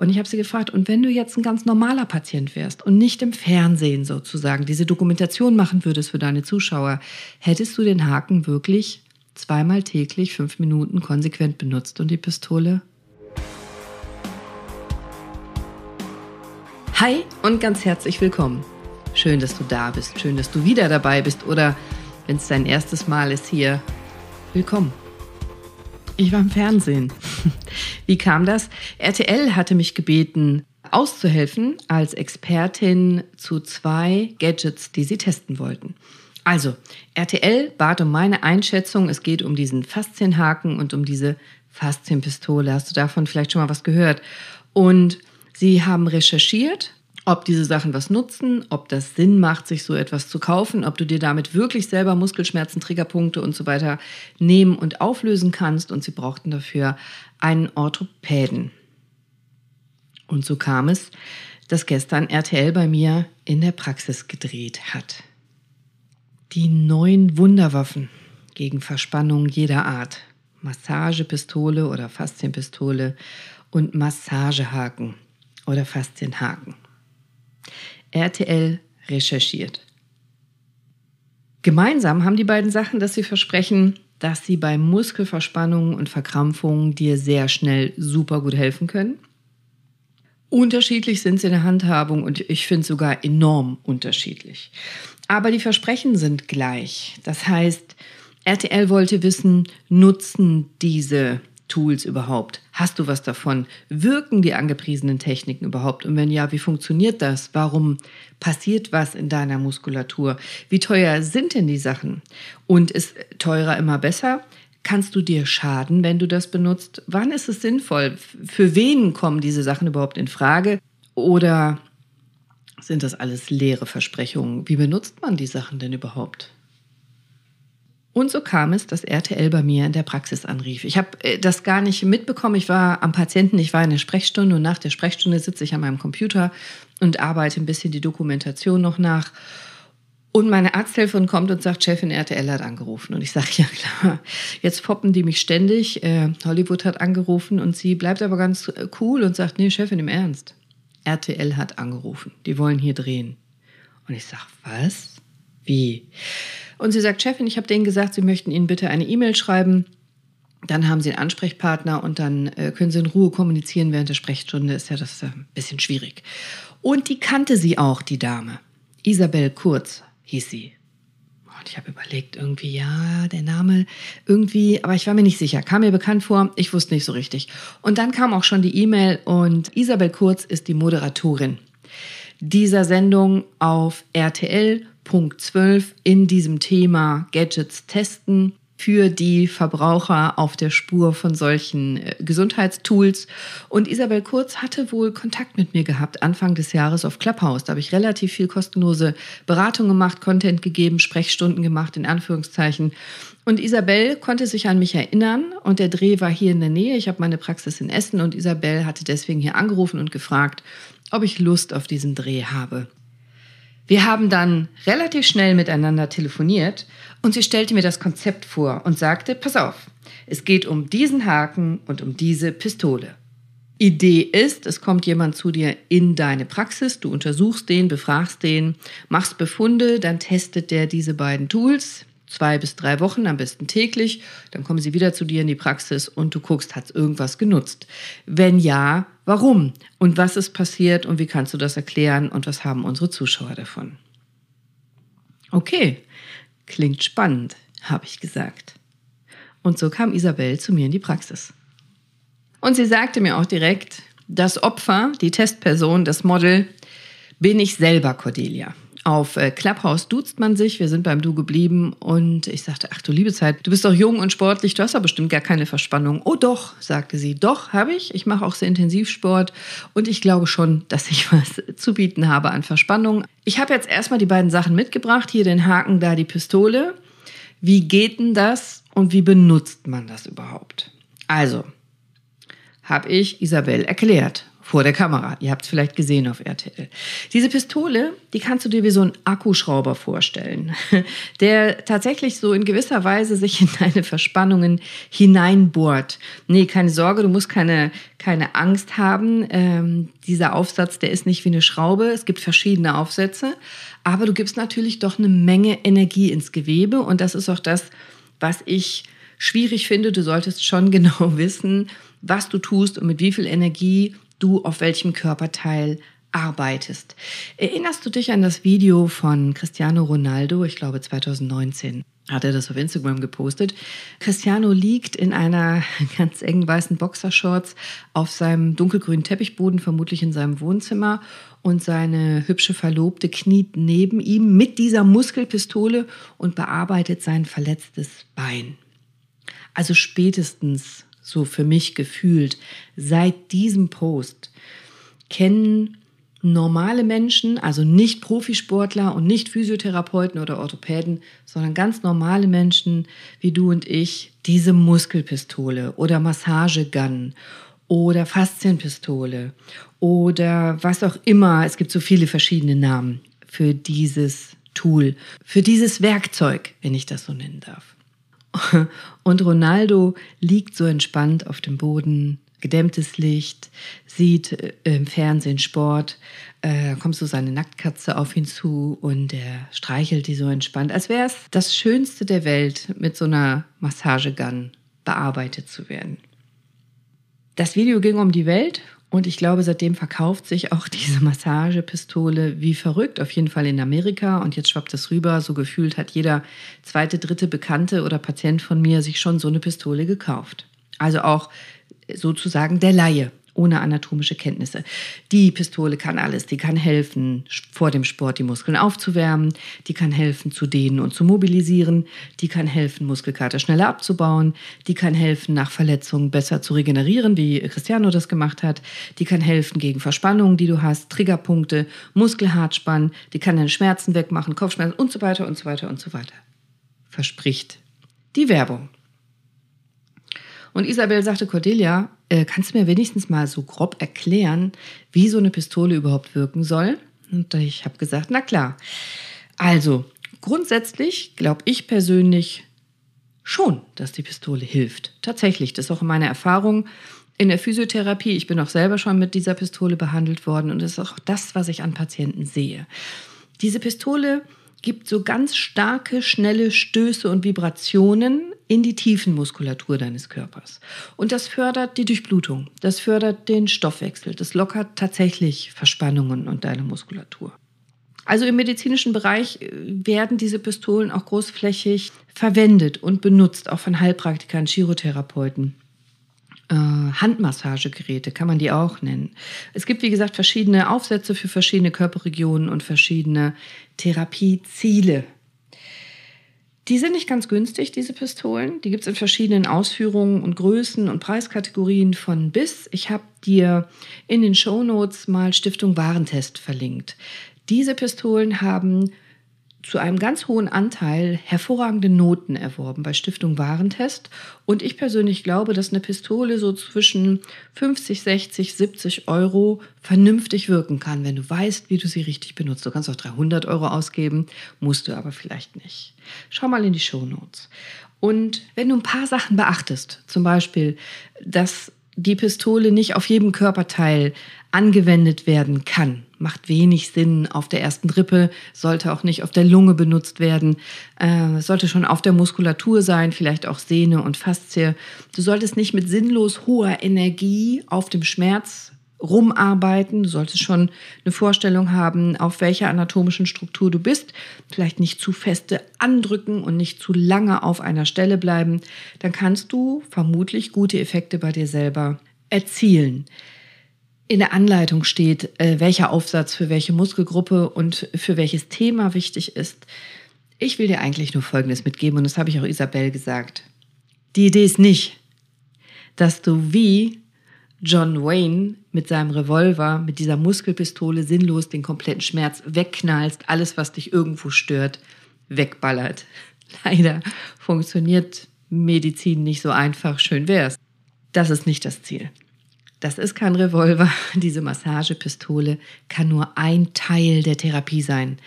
Und ich habe sie gefragt, und wenn du jetzt ein ganz normaler Patient wärst und nicht im Fernsehen sozusagen diese Dokumentation machen würdest für deine Zuschauer, hättest du den Haken wirklich zweimal täglich fünf Minuten konsequent benutzt und die Pistole? Hi und ganz herzlich willkommen. Schön, dass du da bist, schön, dass du wieder dabei bist oder wenn es dein erstes Mal ist hier, willkommen. Ich war im Fernsehen. Wie kam das? RTL hatte mich gebeten, auszuhelfen als Expertin zu zwei Gadgets, die sie testen wollten. Also, RTL bat um meine Einschätzung. Es geht um diesen Faszienhaken und um diese Faszienpistole. Hast du davon vielleicht schon mal was gehört? Und sie haben recherchiert ob diese Sachen was nutzen, ob das Sinn macht, sich so etwas zu kaufen, ob du dir damit wirklich selber Muskelschmerzen, Triggerpunkte und so weiter nehmen und auflösen kannst. Und sie brauchten dafür einen Orthopäden. Und so kam es, dass gestern RTL bei mir in der Praxis gedreht hat. Die neuen Wunderwaffen gegen Verspannung jeder Art. Massagepistole oder Faszienpistole und Massagehaken oder Faszienhaken. RTL recherchiert. Gemeinsam haben die beiden Sachen, dass sie versprechen, dass sie bei Muskelverspannungen und Verkrampfungen dir sehr schnell super gut helfen können. Unterschiedlich sind sie in der Handhabung und ich finde sogar enorm unterschiedlich. Aber die Versprechen sind gleich. Das heißt, RTL wollte wissen, nutzen diese Tools überhaupt? Hast du was davon? Wirken die angepriesenen Techniken überhaupt? Und wenn ja, wie funktioniert das? Warum passiert was in deiner Muskulatur? Wie teuer sind denn die Sachen? Und ist teurer immer besser? Kannst du dir schaden, wenn du das benutzt? Wann ist es sinnvoll? Für wen kommen diese Sachen überhaupt in Frage? Oder sind das alles leere Versprechungen? Wie benutzt man die Sachen denn überhaupt? Und so kam es, dass RTL bei mir in der Praxis anrief. Ich habe äh, das gar nicht mitbekommen. Ich war am Patienten, ich war in der Sprechstunde und nach der Sprechstunde sitze ich an meinem Computer und arbeite ein bisschen die Dokumentation noch nach. Und meine Arzthelferin kommt und sagt, Chefin RTL hat angerufen. Und ich sage, ja klar, jetzt poppen die mich ständig. Äh, Hollywood hat angerufen und sie bleibt aber ganz äh, cool und sagt, nee, Chefin, im Ernst. RTL hat angerufen. Die wollen hier drehen. Und ich sage, was? Wie? Und sie sagt, Chefin, ich habe denen gesagt, sie möchten Ihnen bitte eine E-Mail schreiben. Dann haben Sie einen Ansprechpartner und dann äh, können Sie in Ruhe kommunizieren während der Sprechstunde. Ist ja das äh, ein bisschen schwierig. Und die kannte sie auch, die Dame. Isabel Kurz hieß sie. Und ich habe überlegt, irgendwie, ja, der Name, irgendwie, aber ich war mir nicht sicher. Kam mir bekannt vor, ich wusste nicht so richtig. Und dann kam auch schon die E-Mail und Isabel Kurz ist die Moderatorin dieser Sendung auf RTL Punkt 12 in diesem Thema Gadgets testen für die Verbraucher auf der Spur von solchen äh, Gesundheitstools. Und Isabel Kurz hatte wohl Kontakt mit mir gehabt Anfang des Jahres auf Clubhouse. Da habe ich relativ viel kostenlose Beratung gemacht, Content gegeben, Sprechstunden gemacht, in Anführungszeichen. Und Isabel konnte sich an mich erinnern und der Dreh war hier in der Nähe. Ich habe meine Praxis in Essen und Isabel hatte deswegen hier angerufen und gefragt, ob ich Lust auf diesen Dreh habe. Wir haben dann relativ schnell miteinander telefoniert und sie stellte mir das Konzept vor und sagte, pass auf, es geht um diesen Haken und um diese Pistole. Idee ist, es kommt jemand zu dir in deine Praxis, du untersuchst den, befragst den, machst Befunde, dann testet der diese beiden Tools, zwei bis drei Wochen, am besten täglich. Dann kommen sie wieder zu dir in die Praxis und du guckst, hat es irgendwas genutzt? Wenn ja, warum? Und was ist passiert und wie kannst du das erklären und was haben unsere Zuschauer davon? Okay, klingt spannend, habe ich gesagt. Und so kam Isabel zu mir in die Praxis. Und sie sagte mir auch direkt, das Opfer, die Testperson, das Model, bin ich selber, Cordelia. Auf äh, Clubhouse duzt man sich, wir sind beim Du geblieben und ich sagte, ach du liebe Zeit, du bist doch jung und sportlich, du hast doch bestimmt gar keine Verspannung. Oh doch, sagte sie, doch habe ich. Ich mache auch sehr Intensivsport und ich glaube schon, dass ich was zu bieten habe an Verspannung. Ich habe jetzt erstmal die beiden Sachen mitgebracht, hier den Haken, da die Pistole. Wie geht denn das und wie benutzt man das überhaupt? Also, habe ich Isabel erklärt, vor der Kamera. Ihr habt es vielleicht gesehen auf RTL. Diese Pistole, die kannst du dir wie so ein Akkuschrauber vorstellen, der tatsächlich so in gewisser Weise sich in deine Verspannungen hineinbohrt. Nee, keine Sorge, du musst keine, keine Angst haben. Ähm, dieser Aufsatz, der ist nicht wie eine Schraube. Es gibt verschiedene Aufsätze, aber du gibst natürlich doch eine Menge Energie ins Gewebe und das ist auch das, was ich schwierig finde. Du solltest schon genau wissen, was du tust und mit wie viel Energie du auf welchem Körperteil arbeitest. Erinnerst du dich an das Video von Cristiano Ronaldo, ich glaube 2019? Hat er das auf Instagram gepostet? Cristiano liegt in einer ganz engen weißen Boxershorts auf seinem dunkelgrünen Teppichboden, vermutlich in seinem Wohnzimmer, und seine hübsche Verlobte kniet neben ihm mit dieser Muskelpistole und bearbeitet sein verletztes Bein. Also spätestens so für mich gefühlt, seit diesem Post kennen normale Menschen, also nicht Profisportler und nicht Physiotherapeuten oder Orthopäden, sondern ganz normale Menschen wie du und ich, diese Muskelpistole oder Massagegun oder Faszienpistole oder was auch immer. Es gibt so viele verschiedene Namen für dieses Tool, für dieses Werkzeug, wenn ich das so nennen darf. Und Ronaldo liegt so entspannt auf dem Boden, gedämmtes Licht, sieht äh, im Fernsehen Sport, äh, kommt so seine Nacktkatze auf ihn zu und er streichelt die so entspannt, als wäre es das Schönste der Welt, mit so einer Massagegun bearbeitet zu werden. Das Video ging um die Welt und ich glaube, seitdem verkauft sich auch diese Massagepistole wie verrückt, auf jeden Fall in Amerika. Und jetzt schwappt es rüber. So gefühlt hat jeder zweite, dritte Bekannte oder Patient von mir sich schon so eine Pistole gekauft. Also auch sozusagen der Laie ohne anatomische Kenntnisse. Die Pistole kann alles. Die kann helfen, vor dem Sport die Muskeln aufzuwärmen. Die kann helfen, zu dehnen und zu mobilisieren. Die kann helfen, Muskelkater schneller abzubauen. Die kann helfen, nach Verletzungen besser zu regenerieren, wie Cristiano das gemacht hat. Die kann helfen gegen Verspannungen, die du hast, Triggerpunkte, Muskelhartspann. Die kann deine Schmerzen wegmachen, Kopfschmerzen und so weiter und so weiter und so weiter. Verspricht die Werbung. Und Isabel sagte, Cordelia, äh, kannst du mir wenigstens mal so grob erklären, wie so eine Pistole überhaupt wirken soll? Und ich habe gesagt, na klar. Also, grundsätzlich glaube ich persönlich schon, dass die Pistole hilft. Tatsächlich, das ist auch meine Erfahrung in der Physiotherapie. Ich bin auch selber schon mit dieser Pistole behandelt worden und das ist auch das, was ich an Patienten sehe. Diese Pistole gibt so ganz starke, schnelle Stöße und Vibrationen in die Tiefenmuskulatur deines Körpers. Und das fördert die Durchblutung, das fördert den Stoffwechsel, das lockert tatsächlich Verspannungen und deine Muskulatur. Also im medizinischen Bereich äh, werden diese Pistolen auch großflächig verwendet und benutzt, auch von Heilpraktikern, Chirotherapeuten. Äh, Handmassagegeräte kann man die auch nennen. Es gibt, wie gesagt, verschiedene Aufsätze für verschiedene Körperregionen und verschiedene Therapieziele. Die sind nicht ganz günstig, diese Pistolen. Die gibt es in verschiedenen Ausführungen und Größen und Preiskategorien von bis. Ich habe dir in den Show Notes mal Stiftung Warentest verlinkt. Diese Pistolen haben zu einem ganz hohen Anteil hervorragende Noten erworben bei Stiftung Warentest. Und ich persönlich glaube, dass eine Pistole so zwischen 50, 60, 70 Euro vernünftig wirken kann, wenn du weißt, wie du sie richtig benutzt. Du kannst auch 300 Euro ausgeben, musst du aber vielleicht nicht. Schau mal in die Show Notes. Und wenn du ein paar Sachen beachtest, zum Beispiel, dass die Pistole nicht auf jedem Körperteil angewendet werden kann. Macht wenig Sinn auf der ersten Rippe, sollte auch nicht auf der Lunge benutzt werden, äh, sollte schon auf der Muskulatur sein, vielleicht auch Sehne und Faszie. Du solltest nicht mit sinnlos hoher Energie auf dem Schmerz rumarbeiten. Du solltest schon eine Vorstellung haben, auf welcher anatomischen Struktur du bist. Vielleicht nicht zu feste andrücken und nicht zu lange auf einer Stelle bleiben. Dann kannst du vermutlich gute Effekte bei dir selber erzielen. In der Anleitung steht, äh, welcher Aufsatz für welche Muskelgruppe und für welches Thema wichtig ist. Ich will dir eigentlich nur Folgendes mitgeben und das habe ich auch Isabel gesagt. Die Idee ist nicht, dass du wie John Wayne mit seinem Revolver, mit dieser Muskelpistole sinnlos den kompletten Schmerz wegknallst, alles, was dich irgendwo stört, wegballert. Leider funktioniert Medizin nicht so einfach, schön wär's. Das ist nicht das Ziel. Das ist kein Revolver. Diese Massagepistole kann nur ein Teil der Therapie sein.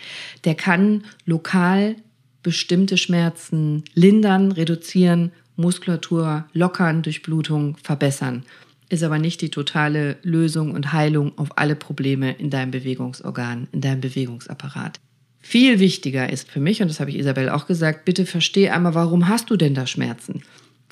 Der kann lokal bestimmte Schmerzen lindern, reduzieren, Muskulatur lockern, Durchblutung verbessern. Ist aber nicht die totale Lösung und Heilung auf alle Probleme in deinem Bewegungsorgan, in deinem Bewegungsapparat. Viel wichtiger ist für mich, und das habe ich Isabel auch gesagt, bitte versteh einmal, warum hast du denn da Schmerzen?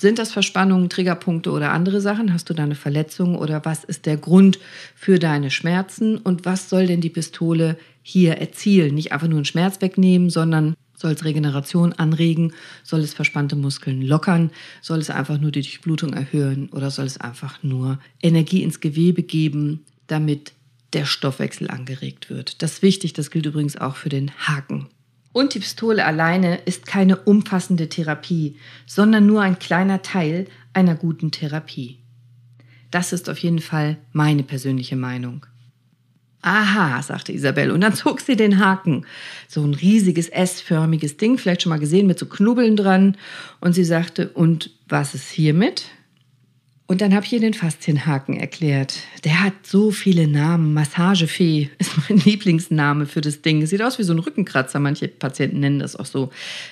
Sind das Verspannungen, Triggerpunkte oder andere Sachen? Hast du da eine Verletzung oder was ist der Grund für deine Schmerzen? Und was soll denn die Pistole hier erzielen? Nicht einfach nur einen Schmerz wegnehmen, sondern soll es Regeneration anregen? Soll es verspannte Muskeln lockern? Soll es einfach nur die Durchblutung erhöhen? Oder soll es einfach nur Energie ins Gewebe geben, damit der Stoffwechsel angeregt wird? Das ist wichtig, das gilt übrigens auch für den Haken. Und die Pistole alleine ist keine umfassende Therapie, sondern nur ein kleiner Teil einer guten Therapie. Das ist auf jeden Fall meine persönliche Meinung. Aha, sagte Isabel, und dann zog sie den Haken. So ein riesiges S-förmiges Ding, vielleicht schon mal gesehen, mit so Knubbeln dran. Und sie sagte, und was ist hiermit? Und dann habe ich ihr den Faszienhaken erklärt. Der hat so viele Namen. Massagefee ist mein Lieblingsname für das Ding. Sieht aus wie so ein Rückenkratzer. Manche Patienten nennen das auch so.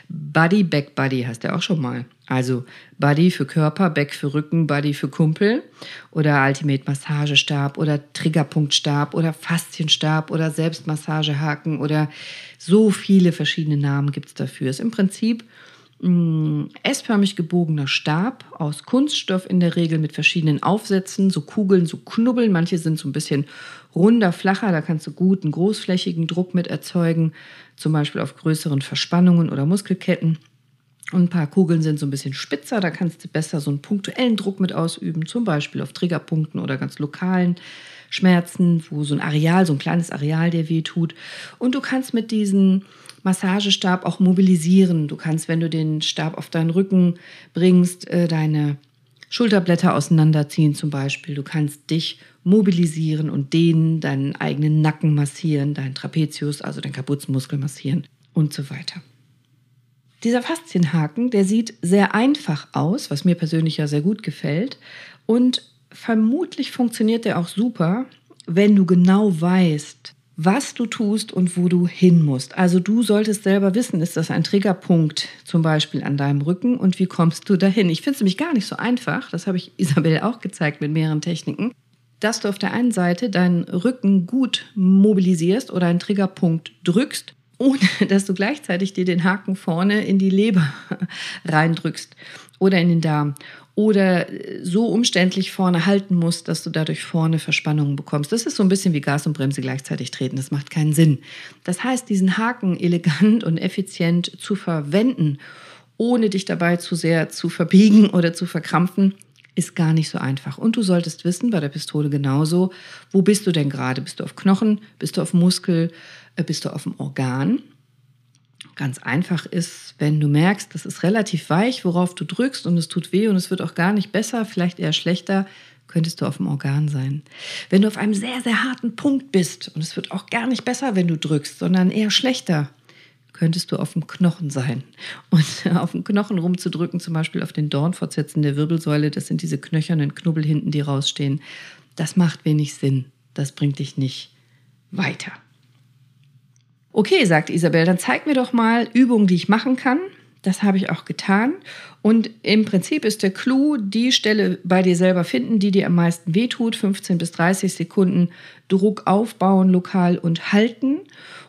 Buddy, Back Buddy heißt der auch schon mal. Also Buddy für Körper, Back für Rücken, Buddy für Kumpel oder Ultimate Massagestab oder Triggerpunktstab oder Faszienstab oder Selbstmassagehaken oder so viele verschiedene Namen gibt es dafür. Ist im Prinzip S-förmig gebogener Stab aus Kunststoff in der Regel mit verschiedenen Aufsätzen, so Kugeln, so Knubbeln. Manche sind so ein bisschen runder, flacher, da kannst du gut einen großflächigen Druck mit erzeugen, zum Beispiel auf größeren Verspannungen oder Muskelketten. Und ein paar Kugeln sind so ein bisschen spitzer, da kannst du besser so einen punktuellen Druck mit ausüben, zum Beispiel auf Triggerpunkten oder ganz lokalen Schmerzen, wo so ein Areal, so ein kleines Areal dir weh tut. Und du kannst mit diesen Massagestab auch mobilisieren. Du kannst, wenn du den Stab auf deinen Rücken bringst, äh, deine Schulterblätter auseinanderziehen zum Beispiel. Du kannst dich mobilisieren und dehnen, deinen eigenen Nacken massieren, deinen Trapezius, also den Kapuzenmuskel massieren und so weiter. Dieser Faszienhaken, der sieht sehr einfach aus, was mir persönlich ja sehr gut gefällt. Und vermutlich funktioniert der auch super, wenn du genau weißt, was du tust und wo du hin musst. Also du solltest selber wissen, ist das ein Triggerpunkt zum Beispiel an deinem Rücken und wie kommst du dahin? Ich finde es nämlich gar nicht so einfach, das habe ich Isabel auch gezeigt mit mehreren Techniken, dass du auf der einen Seite deinen Rücken gut mobilisierst oder einen Triggerpunkt drückst, ohne dass du gleichzeitig dir den Haken vorne in die Leber reindrückst oder in den Darm oder so umständlich vorne halten musst, dass du dadurch vorne Verspannungen bekommst. Das ist so ein bisschen wie Gas und Bremse gleichzeitig treten. Das macht keinen Sinn. Das heißt, diesen Haken elegant und effizient zu verwenden, ohne dich dabei zu sehr zu verbiegen oder zu verkrampfen, ist gar nicht so einfach. Und du solltest wissen, bei der Pistole genauso, wo bist du denn gerade? Bist du auf Knochen? Bist du auf Muskel? Äh, bist du auf dem Organ? Ganz einfach ist, wenn du merkst, das ist relativ weich, worauf du drückst und es tut weh und es wird auch gar nicht besser, vielleicht eher schlechter, könntest du auf dem Organ sein. Wenn du auf einem sehr, sehr harten Punkt bist und es wird auch gar nicht besser, wenn du drückst, sondern eher schlechter, könntest du auf dem Knochen sein. Und auf dem Knochen rumzudrücken, zum Beispiel auf den Dornfortsätzen der Wirbelsäule, das sind diese knöchernen Knubbel hinten, die rausstehen, das macht wenig Sinn. Das bringt dich nicht weiter. Okay, sagt Isabel, dann zeig mir doch mal Übungen, die ich machen kann. Das habe ich auch getan. Und im Prinzip ist der Clou, die Stelle bei dir selber finden, die dir am meisten wehtut. 15 bis 30 Sekunden Druck aufbauen, lokal und halten.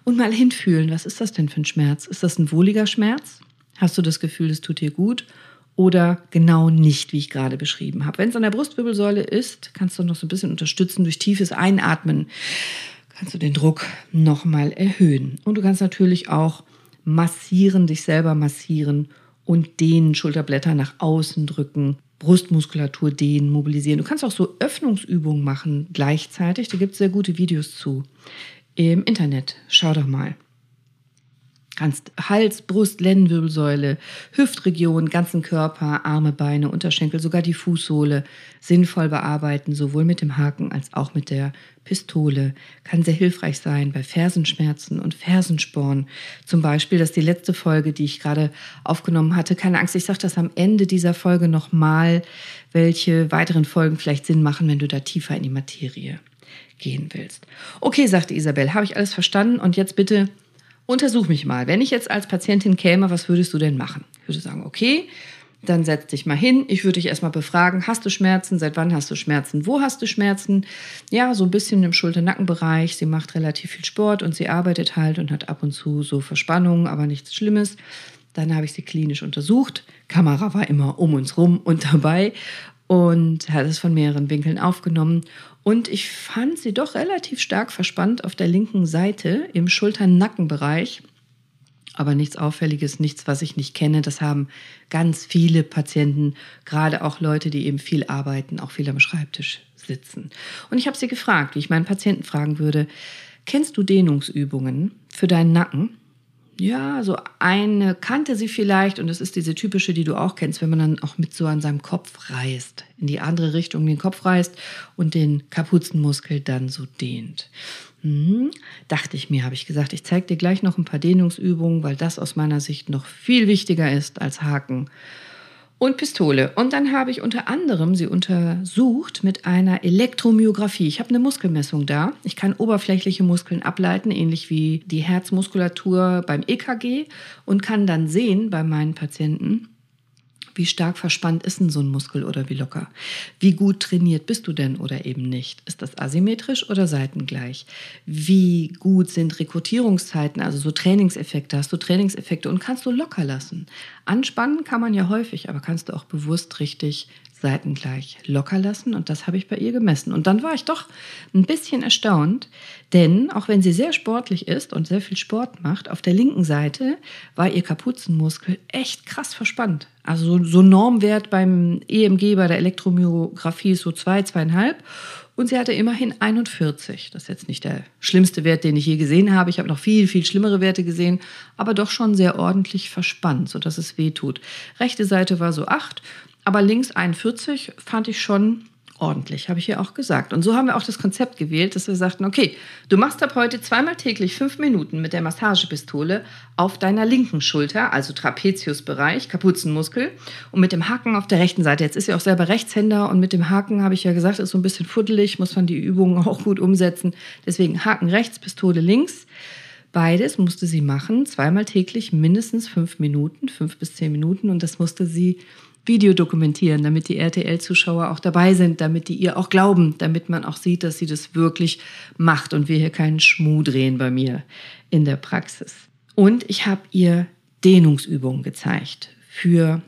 Und mal hinfühlen, was ist das denn für ein Schmerz? Ist das ein wohliger Schmerz? Hast du das Gefühl, es tut dir gut? Oder genau nicht, wie ich gerade beschrieben habe. Wenn es an der Brustwirbelsäule ist, kannst du noch so ein bisschen unterstützen durch tiefes Einatmen kannst du den Druck nochmal erhöhen. Und du kannst natürlich auch massieren, dich selber massieren und den Schulterblätter nach außen drücken, Brustmuskulatur dehnen, mobilisieren. Du kannst auch so Öffnungsübungen machen gleichzeitig. Da gibt es sehr gute Videos zu im Internet. Schau doch mal. Kannst Hals, Brust, Lendenwirbelsäule, Hüftregion, ganzen Körper, Arme, Beine, Unterschenkel, sogar die Fußsohle sinnvoll bearbeiten, sowohl mit dem Haken als auch mit der Pistole. Kann sehr hilfreich sein bei Fersenschmerzen und Fersensporn. Zum Beispiel, das ist die letzte Folge, die ich gerade aufgenommen hatte. Keine Angst, ich sage das am Ende dieser Folge nochmal, welche weiteren Folgen vielleicht Sinn machen, wenn du da tiefer in die Materie gehen willst. Okay, sagte Isabel, habe ich alles verstanden und jetzt bitte untersuch mich mal. Wenn ich jetzt als Patientin käme, was würdest du denn machen? Ich würde sagen, okay, dann setz dich mal hin. Ich würde dich erstmal befragen, hast du Schmerzen? Seit wann hast du Schmerzen? Wo hast du Schmerzen? Ja, so ein bisschen im Schulter-Nackenbereich. Sie macht relativ viel Sport und sie arbeitet halt und hat ab und zu so Verspannungen, aber nichts Schlimmes. Dann habe ich sie klinisch untersucht. Kamera war immer um uns rum und dabei und hat es von mehreren Winkeln aufgenommen. Und ich fand sie doch relativ stark verspannt auf der linken Seite im Schultern-Nackenbereich. Aber nichts Auffälliges, nichts, was ich nicht kenne. Das haben ganz viele Patienten, gerade auch Leute, die eben viel arbeiten, auch viel am Schreibtisch sitzen. Und ich habe sie gefragt, wie ich meinen Patienten fragen würde, kennst du Dehnungsübungen für deinen Nacken? Ja, so eine kannte sie vielleicht und es ist diese typische, die du auch kennst, wenn man dann auch mit so an seinem Kopf reißt, in die andere Richtung den Kopf reißt und den Kapuzenmuskel dann so dehnt. Hm, dachte ich mir, habe ich gesagt, ich zeige dir gleich noch ein paar Dehnungsübungen, weil das aus meiner Sicht noch viel wichtiger ist als Haken und Pistole. Und dann habe ich unter anderem sie untersucht mit einer Elektromyographie. Ich habe eine Muskelmessung da. Ich kann oberflächliche Muskeln ableiten, ähnlich wie die Herzmuskulatur beim EKG und kann dann sehen bei meinen Patienten, wie stark verspannt ist denn so ein Muskel oder wie locker? Wie gut trainiert bist du denn oder eben nicht? Ist das asymmetrisch oder seitengleich? Wie gut sind Rekrutierungszeiten, also so Trainingseffekte? Hast du Trainingseffekte und kannst du locker lassen? Anspannen kann man ja häufig, aber kannst du auch bewusst richtig seitengleich locker lassen und das habe ich bei ihr gemessen. Und dann war ich doch ein bisschen erstaunt, denn auch wenn sie sehr sportlich ist und sehr viel Sport macht, auf der linken Seite war ihr Kapuzenmuskel echt krass verspannt. Also so, so Normwert beim EMG, bei der Elektromyographie ist so zwei, zweieinhalb und sie hatte immerhin 41. Das ist jetzt nicht der schlimmste Wert, den ich je gesehen habe. Ich habe noch viel, viel schlimmere Werte gesehen, aber doch schon sehr ordentlich verspannt, sodass es weh tut. Rechte Seite war so 8 aber links 41 fand ich schon ordentlich, habe ich ja auch gesagt. Und so haben wir auch das Konzept gewählt, dass wir sagten, okay, du machst ab heute zweimal täglich fünf Minuten mit der Massagepistole auf deiner linken Schulter, also Trapeziusbereich, Kapuzenmuskel, und mit dem Haken auf der rechten Seite. Jetzt ist sie auch selber Rechtshänder und mit dem Haken, habe ich ja gesagt, ist so ein bisschen fuddelig, muss man die Übungen auch gut umsetzen. Deswegen Haken rechts, Pistole links. Beides musste sie machen, zweimal täglich mindestens fünf Minuten, fünf bis zehn Minuten. Und das musste sie Video dokumentieren, damit die RTL-Zuschauer auch dabei sind, damit die ihr auch glauben, damit man auch sieht, dass sie das wirklich macht und wir hier keinen Schmuh drehen bei mir in der Praxis. Und ich habe ihr Dehnungsübungen gezeigt für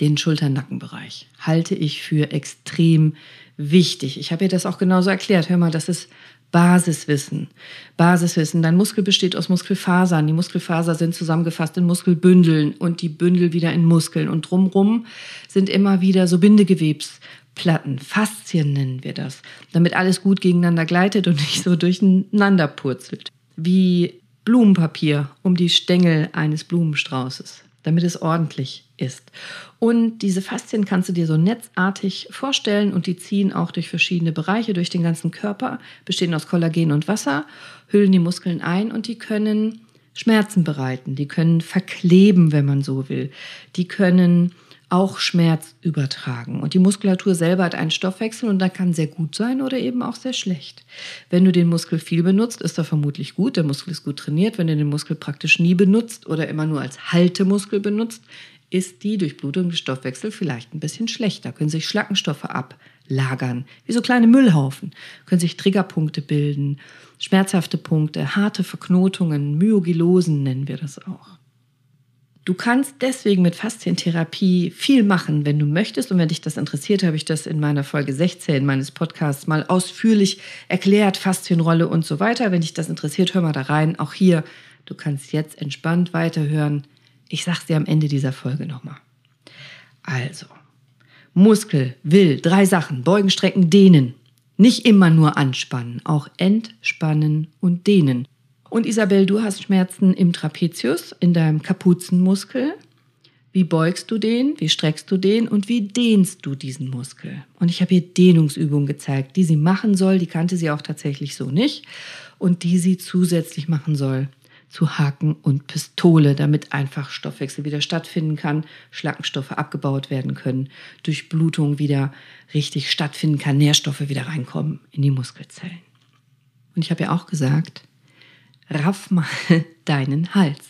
den Schulter-Nackenbereich. Halte ich für extrem wichtig. Ich habe ihr das auch genauso erklärt. Hör mal, das ist Basiswissen. Basiswissen. Dein Muskel besteht aus Muskelfasern. Die Muskelfasern sind zusammengefasst in Muskelbündeln und die Bündel wieder in Muskeln. Und drumrum sind immer wieder so Bindegewebsplatten. Faszien nennen wir das. Damit alles gut gegeneinander gleitet und nicht so durcheinander purzelt. Wie Blumenpapier um die Stängel eines Blumenstraußes damit es ordentlich ist. Und diese Faszien kannst du dir so netzartig vorstellen und die ziehen auch durch verschiedene Bereiche, durch den ganzen Körper, bestehen aus Kollagen und Wasser, hüllen die Muskeln ein und die können Schmerzen bereiten, die können verkleben, wenn man so will, die können auch Schmerz übertragen. Und die Muskulatur selber hat einen Stoffwechsel und da kann sehr gut sein oder eben auch sehr schlecht. Wenn du den Muskel viel benutzt, ist er vermutlich gut. Der Muskel ist gut trainiert. Wenn du den Muskel praktisch nie benutzt oder immer nur als Haltemuskel benutzt, ist die Durchblutung des Stoffwechsels vielleicht ein bisschen schlechter. Können sich Schlackenstoffe ablagern, wie so kleine Müllhaufen. Können sich Triggerpunkte bilden, schmerzhafte Punkte, harte Verknotungen, Myogelosen nennen wir das auch. Du kannst deswegen mit Faszientherapie viel machen, wenn du möchtest. Und wenn dich das interessiert, habe ich das in meiner Folge 16 meines Podcasts mal ausführlich erklärt, Faszienrolle und so weiter. Wenn dich das interessiert, hör mal da rein. Auch hier, du kannst jetzt entspannt weiterhören. Ich sage es dir am Ende dieser Folge nochmal. Also, Muskel will drei Sachen. Beugen, strecken, dehnen. Nicht immer nur anspannen, auch entspannen und dehnen. Und Isabel, du hast Schmerzen im Trapezius, in deinem Kapuzenmuskel. Wie beugst du den? Wie streckst du den? Und wie dehnst du diesen Muskel? Und ich habe ihr Dehnungsübungen gezeigt, die sie machen soll. Die kannte sie auch tatsächlich so nicht. Und die sie zusätzlich machen soll zu Haken und Pistole, damit einfach Stoffwechsel wieder stattfinden kann, Schlackenstoffe abgebaut werden können, Durchblutung wieder richtig stattfinden kann, Nährstoffe wieder reinkommen in die Muskelzellen. Und ich habe ja auch gesagt, raff mal deinen Hals.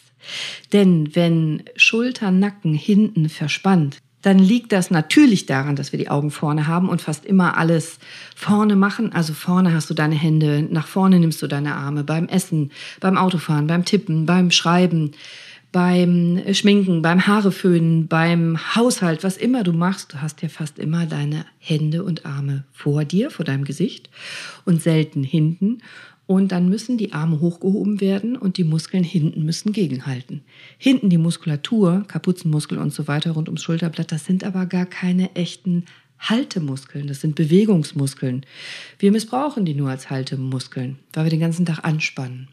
Denn wenn Schulter, Nacken hinten verspannt, dann liegt das natürlich daran, dass wir die Augen vorne haben und fast immer alles vorne machen. Also vorne hast du deine Hände, nach vorne nimmst du deine Arme beim Essen, beim Autofahren, beim Tippen, beim Schreiben, beim Schminken, beim Haareföhnen, beim Haushalt, was immer du machst, du hast ja fast immer deine Hände und Arme vor dir, vor deinem Gesicht und selten hinten. Und dann müssen die Arme hochgehoben werden und die Muskeln hinten müssen gegenhalten. Hinten die Muskulatur, Kapuzenmuskel und so weiter rund ums Schulterblatt, das sind aber gar keine echten Haltemuskeln, das sind Bewegungsmuskeln. Wir missbrauchen die nur als Haltemuskeln, weil wir den ganzen Tag anspannen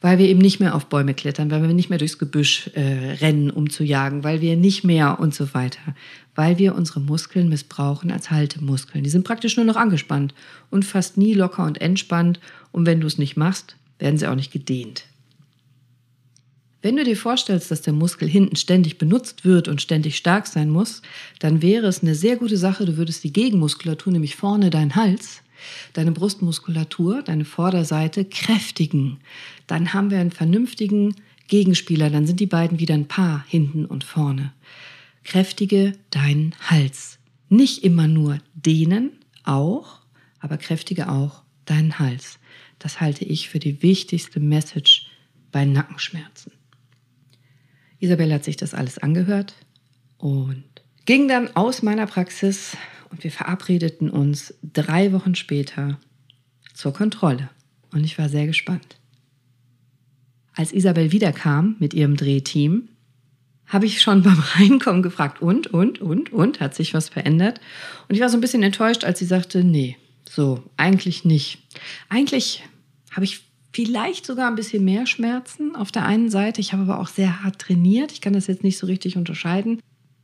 weil wir eben nicht mehr auf Bäume klettern, weil wir nicht mehr durchs Gebüsch äh, rennen, um zu jagen, weil wir nicht mehr und so weiter, weil wir unsere Muskeln missbrauchen als Haltemuskeln. Die sind praktisch nur noch angespannt und fast nie locker und entspannt. Und wenn du es nicht machst, werden sie auch nicht gedehnt. Wenn du dir vorstellst, dass der Muskel hinten ständig benutzt wird und ständig stark sein muss, dann wäre es eine sehr gute Sache, du würdest die Gegenmuskulatur, nämlich vorne deinen Hals, deine Brustmuskulatur, deine Vorderseite kräftigen. Dann haben wir einen vernünftigen Gegenspieler, dann sind die beiden wieder ein Paar hinten und vorne. Kräftige deinen Hals. Nicht immer nur dehnen, auch, aber kräftige auch deinen Hals. Das halte ich für die wichtigste Message bei Nackenschmerzen. Isabel hat sich das alles angehört und ging dann aus meiner Praxis und wir verabredeten uns drei Wochen später zur Kontrolle. Und ich war sehr gespannt. Als Isabel wiederkam mit ihrem Drehteam, habe ich schon beim Reinkommen gefragt, und, und, und, und, hat sich was verändert? Und ich war so ein bisschen enttäuscht, als sie sagte, nee, so, eigentlich nicht. Eigentlich habe ich vielleicht sogar ein bisschen mehr Schmerzen auf der einen Seite. Ich habe aber auch sehr hart trainiert. Ich kann das jetzt nicht so richtig unterscheiden.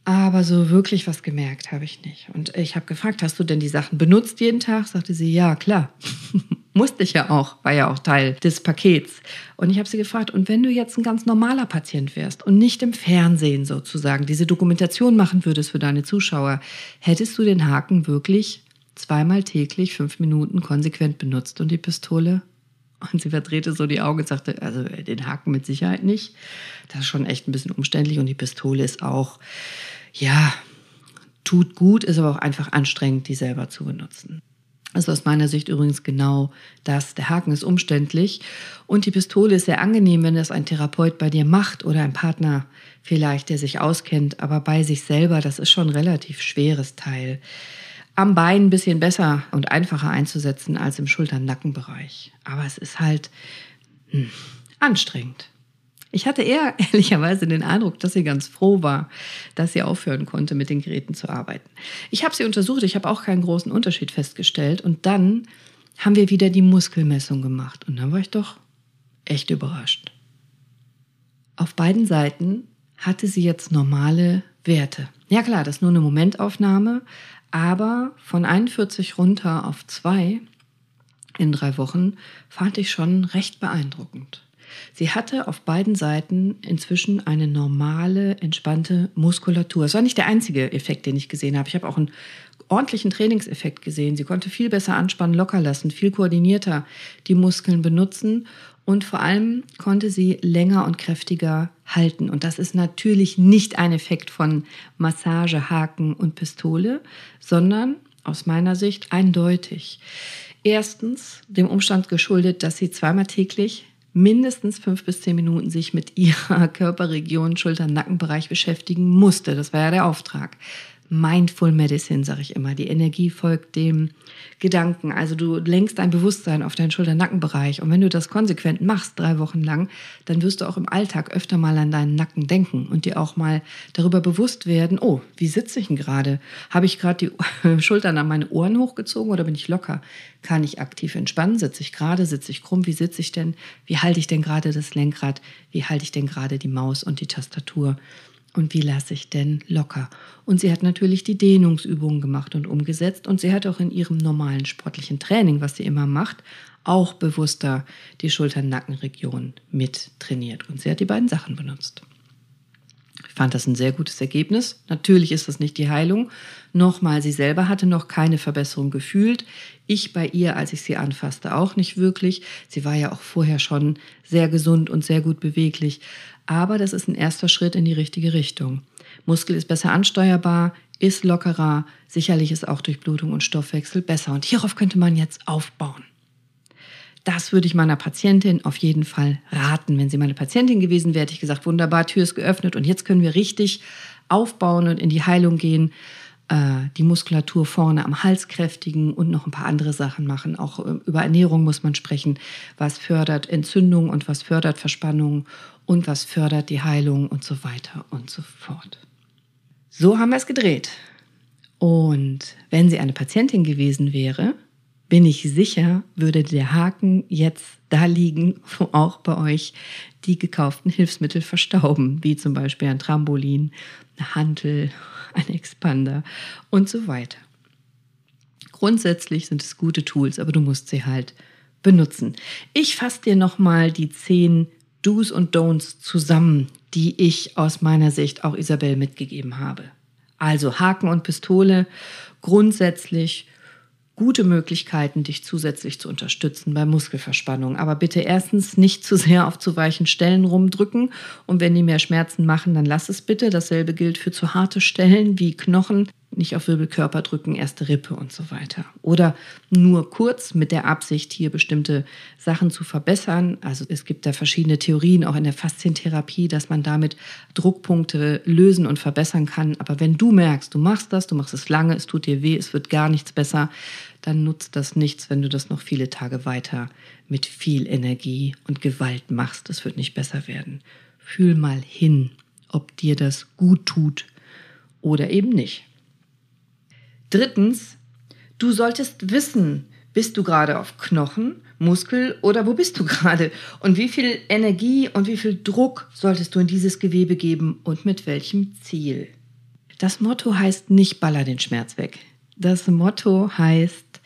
Aber so wirklich was gemerkt habe ich nicht. Und ich habe gefragt, hast du denn die Sachen benutzt jeden Tag? Sagte sie, ja, klar. Musste ich ja auch, war ja auch Teil des Pakets. Und ich habe sie gefragt, und wenn du jetzt ein ganz normaler Patient wärst und nicht im Fernsehen sozusagen diese Dokumentation machen würdest für deine Zuschauer, hättest du den Haken wirklich zweimal täglich fünf Minuten konsequent benutzt und die Pistole? Und sie verdrehte so die Augen und sagte, also den Haken mit Sicherheit nicht. Das ist schon echt ein bisschen umständlich und die Pistole ist auch ja, tut gut, ist aber auch einfach anstrengend, die selber zu benutzen. Also aus meiner Sicht übrigens genau das. Der Haken ist umständlich und die Pistole ist sehr angenehm, wenn das ein Therapeut bei dir macht oder ein Partner vielleicht, der sich auskennt, aber bei sich selber, das ist schon ein relativ schweres Teil. Am Bein ein bisschen besser und einfacher einzusetzen als im Schultern-Nackenbereich. Aber es ist halt hm, anstrengend. Ich hatte eher ehrlicherweise den Eindruck, dass sie ganz froh war, dass sie aufhören konnte, mit den Geräten zu arbeiten. Ich habe sie untersucht, ich habe auch keinen großen Unterschied festgestellt. Und dann haben wir wieder die Muskelmessung gemacht. Und dann war ich doch echt überrascht. Auf beiden Seiten hatte sie jetzt normale Werte. Ja klar, das ist nur eine Momentaufnahme, aber von 41 runter auf 2 in drei Wochen fand ich schon recht beeindruckend. Sie hatte auf beiden Seiten inzwischen eine normale, entspannte Muskulatur. Es war nicht der einzige Effekt, den ich gesehen habe. Ich habe auch einen ordentlichen Trainingseffekt gesehen. Sie konnte viel besser anspannen, locker lassen, viel koordinierter die Muskeln benutzen und vor allem konnte sie länger und kräftiger halten. Und das ist natürlich nicht ein Effekt von Massage, Haken und Pistole, sondern aus meiner Sicht eindeutig. Erstens dem Umstand geschuldet, dass sie zweimal täglich mindestens fünf bis zehn Minuten sich mit ihrer Körperregion, Schultern, Nackenbereich beschäftigen musste. Das war ja der Auftrag. Mindful Medicine, sage ich immer. Die Energie folgt dem Gedanken. Also du lenkst dein Bewusstsein auf deinen Schulter-Nackenbereich. Und wenn du das konsequent machst, drei Wochen lang, dann wirst du auch im Alltag öfter mal an deinen Nacken denken und dir auch mal darüber bewusst werden, oh, wie sitze ich denn gerade? Habe ich gerade die Schultern an meine Ohren hochgezogen oder bin ich locker? Kann ich aktiv entspannen? Sitze ich gerade? Sitze ich krumm? Wie sitze ich denn? Wie halte ich denn gerade das Lenkrad? Wie halte ich denn gerade die Maus und die Tastatur? Und wie lasse ich denn locker? Und sie hat natürlich die Dehnungsübungen gemacht und umgesetzt. Und sie hat auch in ihrem normalen sportlichen Training, was sie immer macht, auch bewusster die Schultern-Nackenregion mit trainiert. Und sie hat die beiden Sachen benutzt. Ich fand das ein sehr gutes Ergebnis. Natürlich ist das nicht die Heilung. Nochmal, sie selber hatte noch keine Verbesserung gefühlt. Ich bei ihr, als ich sie anfasste, auch nicht wirklich. Sie war ja auch vorher schon sehr gesund und sehr gut beweglich. Aber das ist ein erster Schritt in die richtige Richtung. Muskel ist besser ansteuerbar, ist lockerer, sicherlich ist auch Durchblutung und Stoffwechsel besser. Und hierauf könnte man jetzt aufbauen. Das würde ich meiner Patientin auf jeden Fall raten. Wenn sie meine Patientin gewesen wäre, hätte ich gesagt, wunderbar, Tür ist geöffnet und jetzt können wir richtig aufbauen und in die Heilung gehen äh, die Muskulatur vorne am Hals kräftigen und noch ein paar andere Sachen machen. Auch äh, über Ernährung muss man sprechen, was fördert Entzündung und was fördert Verspannung und was fördert die Heilung und so weiter und so fort. So haben wir es gedreht. Und wenn sie eine Patientin gewesen wäre, bin ich sicher, würde der Haken jetzt da liegen, wo auch bei euch die gekauften Hilfsmittel verstauben, wie zum Beispiel ein Trampolin, eine Hantel, ein Expander und so weiter. Grundsätzlich sind es gute Tools, aber du musst sie halt benutzen. Ich fasse dir nochmal die zehn Do's und Don'ts zusammen, die ich aus meiner Sicht auch Isabel mitgegeben habe. Also Haken und Pistole grundsätzlich gute Möglichkeiten, dich zusätzlich zu unterstützen bei Muskelverspannung. Aber bitte erstens nicht zu sehr auf zu weichen Stellen rumdrücken. Und wenn die mehr Schmerzen machen, dann lass es bitte. Dasselbe gilt für zu harte Stellen wie Knochen nicht auf Wirbelkörper drücken, erste Rippe und so weiter. Oder nur kurz mit der Absicht, hier bestimmte Sachen zu verbessern. Also es gibt da verschiedene Theorien, auch in der Faszientherapie, dass man damit Druckpunkte lösen und verbessern kann. Aber wenn du merkst, du machst das, du machst es lange, es tut dir weh, es wird gar nichts besser, dann nutzt das nichts, wenn du das noch viele Tage weiter mit viel Energie und Gewalt machst. Es wird nicht besser werden. Fühl mal hin, ob dir das gut tut oder eben nicht. Drittens, du solltest wissen, bist du gerade auf Knochen, Muskel oder wo bist du gerade? Und wie viel Energie und wie viel Druck solltest du in dieses Gewebe geben und mit welchem Ziel? Das Motto heißt nicht baller den Schmerz weg. Das Motto heißt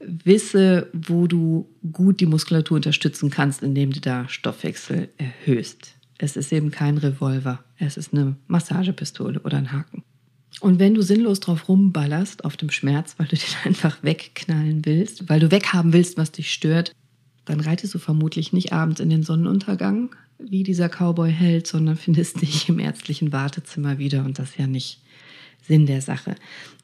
wisse, wo du gut die Muskulatur unterstützen kannst, indem du da Stoffwechsel erhöhst. Es ist eben kein Revolver, es ist eine Massagepistole oder ein Haken. Und wenn du sinnlos drauf rumballerst auf dem Schmerz, weil du den einfach wegknallen willst, weil du weghaben willst, was dich stört, dann reitest du vermutlich nicht abends in den Sonnenuntergang, wie dieser Cowboy-Held, sondern findest dich im ärztlichen Wartezimmer wieder und das ja nicht Sinn der Sache.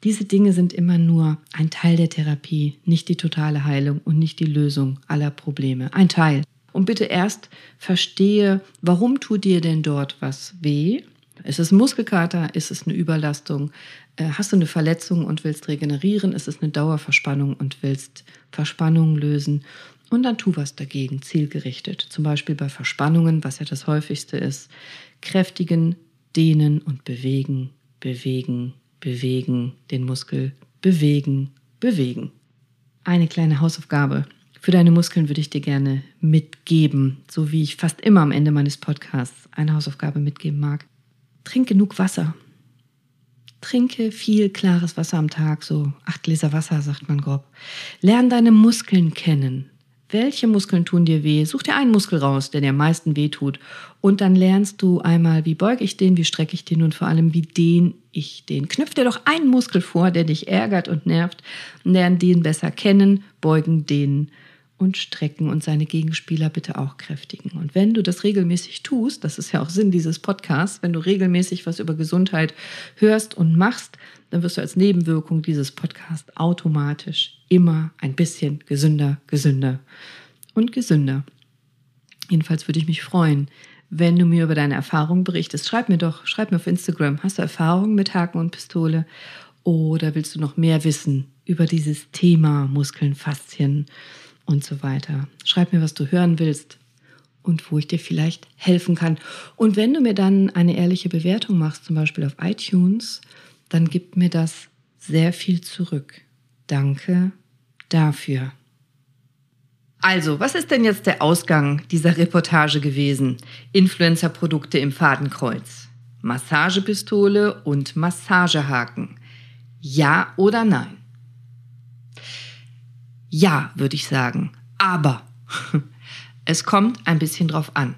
Diese Dinge sind immer nur ein Teil der Therapie, nicht die totale Heilung und nicht die Lösung aller Probleme. Ein Teil. Und bitte erst verstehe, warum tut dir denn dort was weh? Ist es Muskelkater? Ist es eine Überlastung? Äh, hast du eine Verletzung und willst regenerieren? Ist es eine Dauerverspannung und willst Verspannung lösen? Und dann tu was dagegen, zielgerichtet. Zum Beispiel bei Verspannungen, was ja das häufigste ist, kräftigen, dehnen und bewegen, bewegen, bewegen, den Muskel bewegen, bewegen. Eine kleine Hausaufgabe für deine Muskeln würde ich dir gerne mitgeben, so wie ich fast immer am Ende meines Podcasts eine Hausaufgabe mitgeben mag. Trink genug Wasser. Trinke viel klares Wasser am Tag, so acht Gläser Wasser, sagt man grob. Lern deine Muskeln kennen. Welche Muskeln tun dir weh? Such dir einen Muskel raus, der dir am meisten weh tut. Und dann lernst du einmal, wie beuge ich den, wie strecke ich den und vor allem, wie dehne ich den. Knüpf dir doch einen Muskel vor, der dich ärgert und nervt. Lern den besser kennen, beugen, dehnen und strecken und seine Gegenspieler bitte auch kräftigen. Und wenn du das regelmäßig tust, das ist ja auch Sinn dieses Podcasts, wenn du regelmäßig was über Gesundheit hörst und machst, dann wirst du als Nebenwirkung dieses Podcasts automatisch immer ein bisschen gesünder, gesünder und gesünder. Jedenfalls würde ich mich freuen, wenn du mir über deine Erfahrungen berichtest. Schreib mir doch, schreib mir auf Instagram, hast du Erfahrungen mit Haken und Pistole? Oder willst du noch mehr wissen über dieses Thema Muskeln, Faszien und so weiter? Schreib mir, was du hören willst und wo ich dir vielleicht helfen kann. Und wenn du mir dann eine ehrliche Bewertung machst, zum Beispiel auf iTunes, dann gibt mir das sehr viel zurück. Danke dafür. Also, was ist denn jetzt der Ausgang dieser Reportage gewesen? Influencer-Produkte im Fadenkreuz, Massagepistole und Massagehaken. Ja oder nein? Ja, würde ich sagen. Aber es kommt ein bisschen drauf an.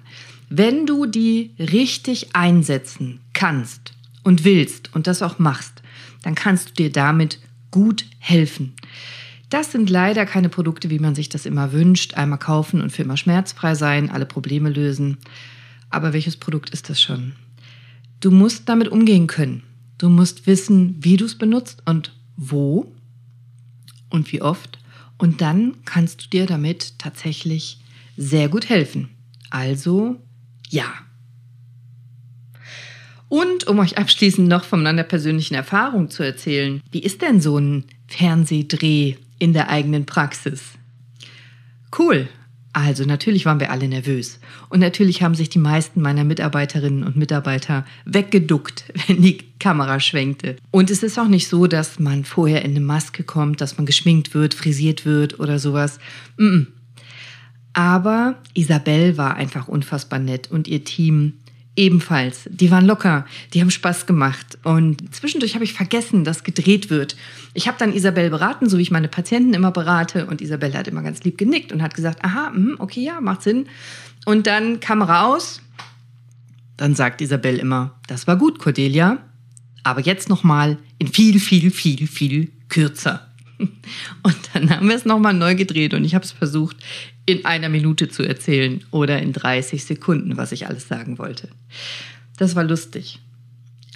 Wenn du die richtig einsetzen kannst und willst und das auch machst, dann kannst du dir damit gut helfen. Das sind leider keine Produkte, wie man sich das immer wünscht. Einmal kaufen und für immer schmerzfrei sein, alle Probleme lösen. Aber welches Produkt ist das schon? Du musst damit umgehen können. Du musst wissen, wie du es benutzt und wo und wie oft. Und dann kannst du dir damit tatsächlich sehr gut helfen. Also ja. Und um euch abschließend noch von meiner persönlichen Erfahrung zu erzählen, wie ist denn so ein Fernsehdreh in der eigenen Praxis? Cool. Also natürlich waren wir alle nervös. Und natürlich haben sich die meisten meiner Mitarbeiterinnen und Mitarbeiter weggeduckt, wenn die Kamera schwenkte. Und es ist auch nicht so, dass man vorher in eine Maske kommt, dass man geschminkt wird, frisiert wird oder sowas. Aber Isabel war einfach unfassbar nett und ihr Team ebenfalls. Die waren locker, die haben Spaß gemacht. Und zwischendurch habe ich vergessen, dass gedreht wird. Ich habe dann Isabel beraten, so wie ich meine Patienten immer berate. Und Isabel hat immer ganz lieb genickt und hat gesagt, aha, mh, okay, ja, macht Sinn. Und dann Kamera aus. Dann sagt Isabel immer, das war gut, Cordelia. Aber jetzt nochmal in viel, viel, viel, viel kürzer. Und dann haben wir es nochmal neu gedreht und ich habe es versucht, in einer Minute zu erzählen oder in 30 Sekunden, was ich alles sagen wollte. Das war lustig.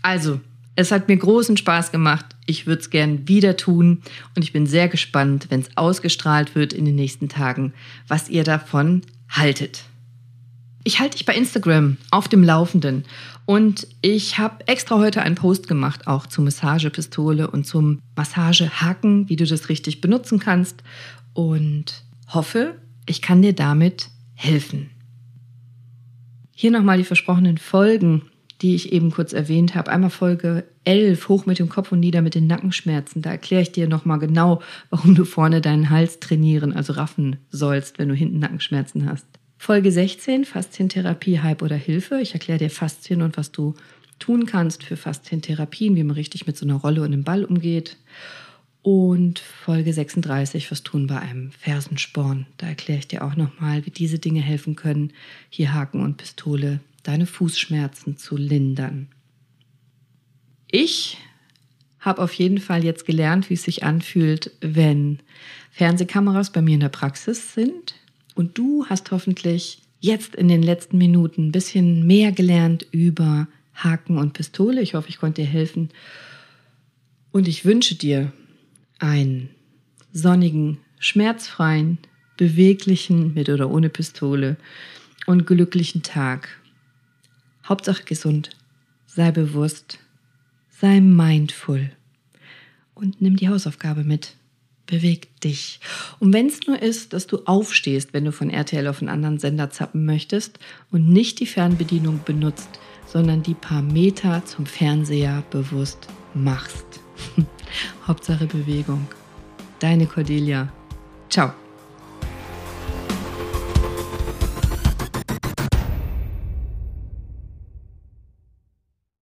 Also, es hat mir großen Spaß gemacht. Ich würde es gern wieder tun und ich bin sehr gespannt, wenn es ausgestrahlt wird in den nächsten Tagen, was ihr davon haltet. Ich halte dich bei Instagram auf dem Laufenden und ich habe extra heute einen Post gemacht, auch zur Massagepistole und zum Massagehaken, wie du das richtig benutzen kannst und hoffe, ich kann dir damit helfen. Hier nochmal die versprochenen Folgen, die ich eben kurz erwähnt habe. Einmal Folge 11, hoch mit dem Kopf und nieder mit den Nackenschmerzen. Da erkläre ich dir nochmal genau, warum du vorne deinen Hals trainieren, also raffen sollst, wenn du hinten Nackenschmerzen hast. Folge 16, Faszientherapie, Hype oder Hilfe. Ich erkläre dir Faszien und was du tun kannst für Faszientherapien, wie man richtig mit so einer Rolle und einem Ball umgeht. Und Folge 36, was tun bei einem Fersensporn. Da erkläre ich dir auch nochmal, wie diese Dinge helfen können, hier Haken und Pistole, deine Fußschmerzen zu lindern. Ich habe auf jeden Fall jetzt gelernt, wie es sich anfühlt, wenn Fernsehkameras bei mir in der Praxis sind und du hast hoffentlich jetzt in den letzten Minuten ein bisschen mehr gelernt über Haken und Pistole. Ich hoffe, ich konnte dir helfen. Und ich wünsche dir einen sonnigen, schmerzfreien, beweglichen, mit oder ohne Pistole und glücklichen Tag. Hauptsache gesund. Sei bewusst. Sei mindful. Und nimm die Hausaufgabe mit beweg dich. Und wenn es nur ist, dass du aufstehst, wenn du von RTL auf einen anderen Sender zappen möchtest und nicht die Fernbedienung benutzt, sondern die paar Meter zum Fernseher bewusst machst. Hauptsache Bewegung. Deine Cordelia. Ciao.